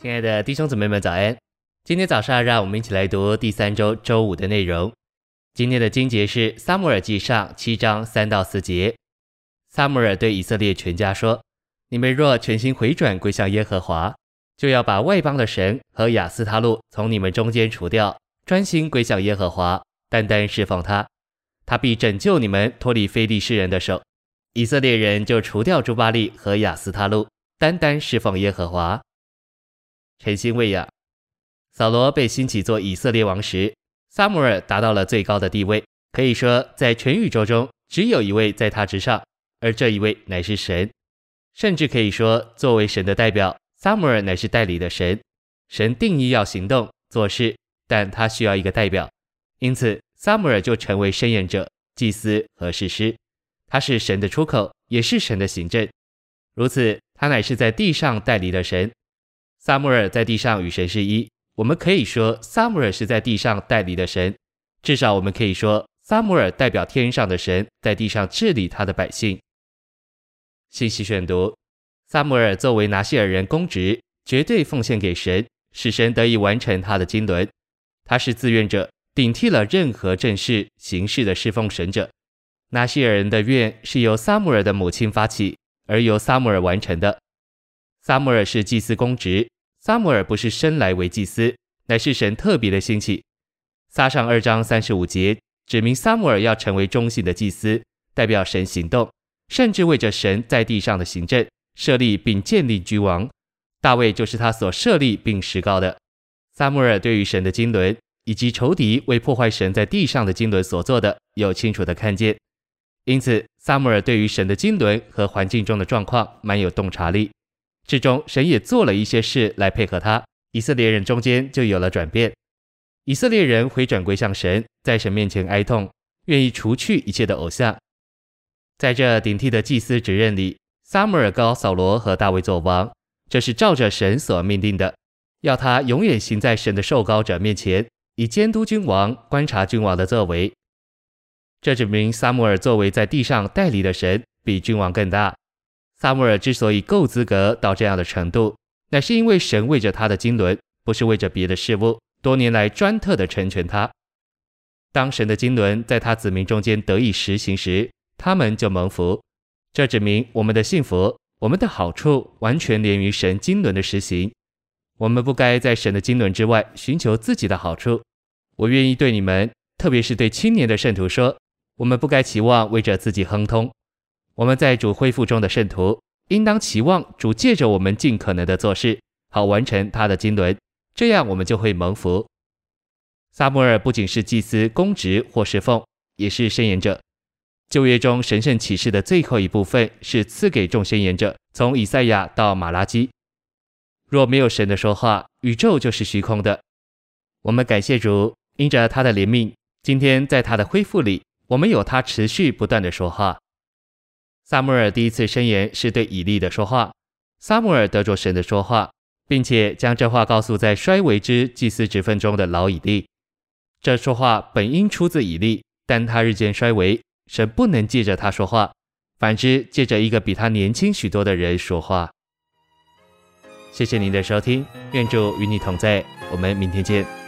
亲爱的弟兄姊妹们，早安！今天早上，让我们一起来读第三周周五的内容。今天的经节是《撒母耳记上》七章三到四节。撒母耳对以色列全家说：“你们若全心回转归向耶和华，就要把外邦的神和亚斯他录从你们中间除掉，专心归向耶和华，单单侍奉他，他必拯救你们脱离非利士人的手。”以色列人就除掉朱巴利和亚斯他录，单单侍奉耶和华。诚心喂养。扫罗被兴起做以色列王时，撒母耳达到了最高的地位，可以说在全宇宙中只有一位在他之上，而这一位乃是神。甚至可以说，作为神的代表，撒母耳乃是代理的神。神定义要行动做事，但他需要一个代表，因此撒母耳就成为申言者、祭司和士师。他是神的出口，也是神的行政。如此，他乃是在地上代理的神。撒母耳在地上与神是一。我们可以说，撒母耳是在地上代理的神。至少，我们可以说，撒母耳代表天上的神，在地上治理他的百姓。信息选读：撒母耳作为拿细耳人公职，绝对奉献给神，使神得以完成他的经纶。他是自愿者，顶替了任何正式形式的侍奉神者。拿细耳人的愿是由撒母耳的母亲发起，而由撒母耳完成的。撒母耳是祭司公职，撒母耳不是生来为祭司，乃是神特别的兴起。撒上二章三十五节指明撒母耳要成为忠信的祭司，代表神行动，甚至为着神在地上的行政设立并建立君王。大卫就是他所设立并实告的。撒母耳对于神的经纶以及仇敌为破坏神在地上的经纶所做的，有清楚的看见。因此，撒母耳对于神的经纶和环境中的状况蛮有洞察力。之中，神也做了一些事来配合他，以色列人中间就有了转变。以色列人回转归向神，在神面前哀痛，愿意除去一切的偶像。在这顶替的祭司职任里，撒母耳膏扫罗和大卫做王，这是照着神所命定的，要他永远行在神的受膏者面前，以监督君王、观察君王的作为。这指明撒母耳作为在地上代理的神，比君王更大。撒母尔之所以够资格到这样的程度，乃是因为神为着他的经纶，不是为着别的事物，多年来专特的成全他。当神的经纶在他子民中间得以实行时，他们就蒙福。这指明我们的幸福、我们的好处，完全连于神经纶的实行。我们不该在神的经纶之外寻求自己的好处。我愿意对你们，特别是对青年的圣徒说。我们不该期望为着自己亨通，我们在主恢复中的圣徒，应当期望主借着我们尽可能的做事，好完成他的经纶，这样我们就会蒙福。撒母耳不仅是祭司公职或侍奉，也是申言者。旧约中神圣启示的最后一部分是赐给众申言者，从以赛亚到马拉基。若没有神的说话，宇宙就是虚空的。我们感谢主，因着他的怜悯，今天在他的恢复里。我们有他持续不断的说话。撒母耳第一次申言是对以利的说话。撒母耳得着神的说话，并且将这话告诉在衰微之祭司职分中的老以利。这说话本应出自以利，但他日渐衰微，神不能借着他说话，反之借着一个比他年轻许多的人说话。谢谢您的收听，愿主与你同在，我们明天见。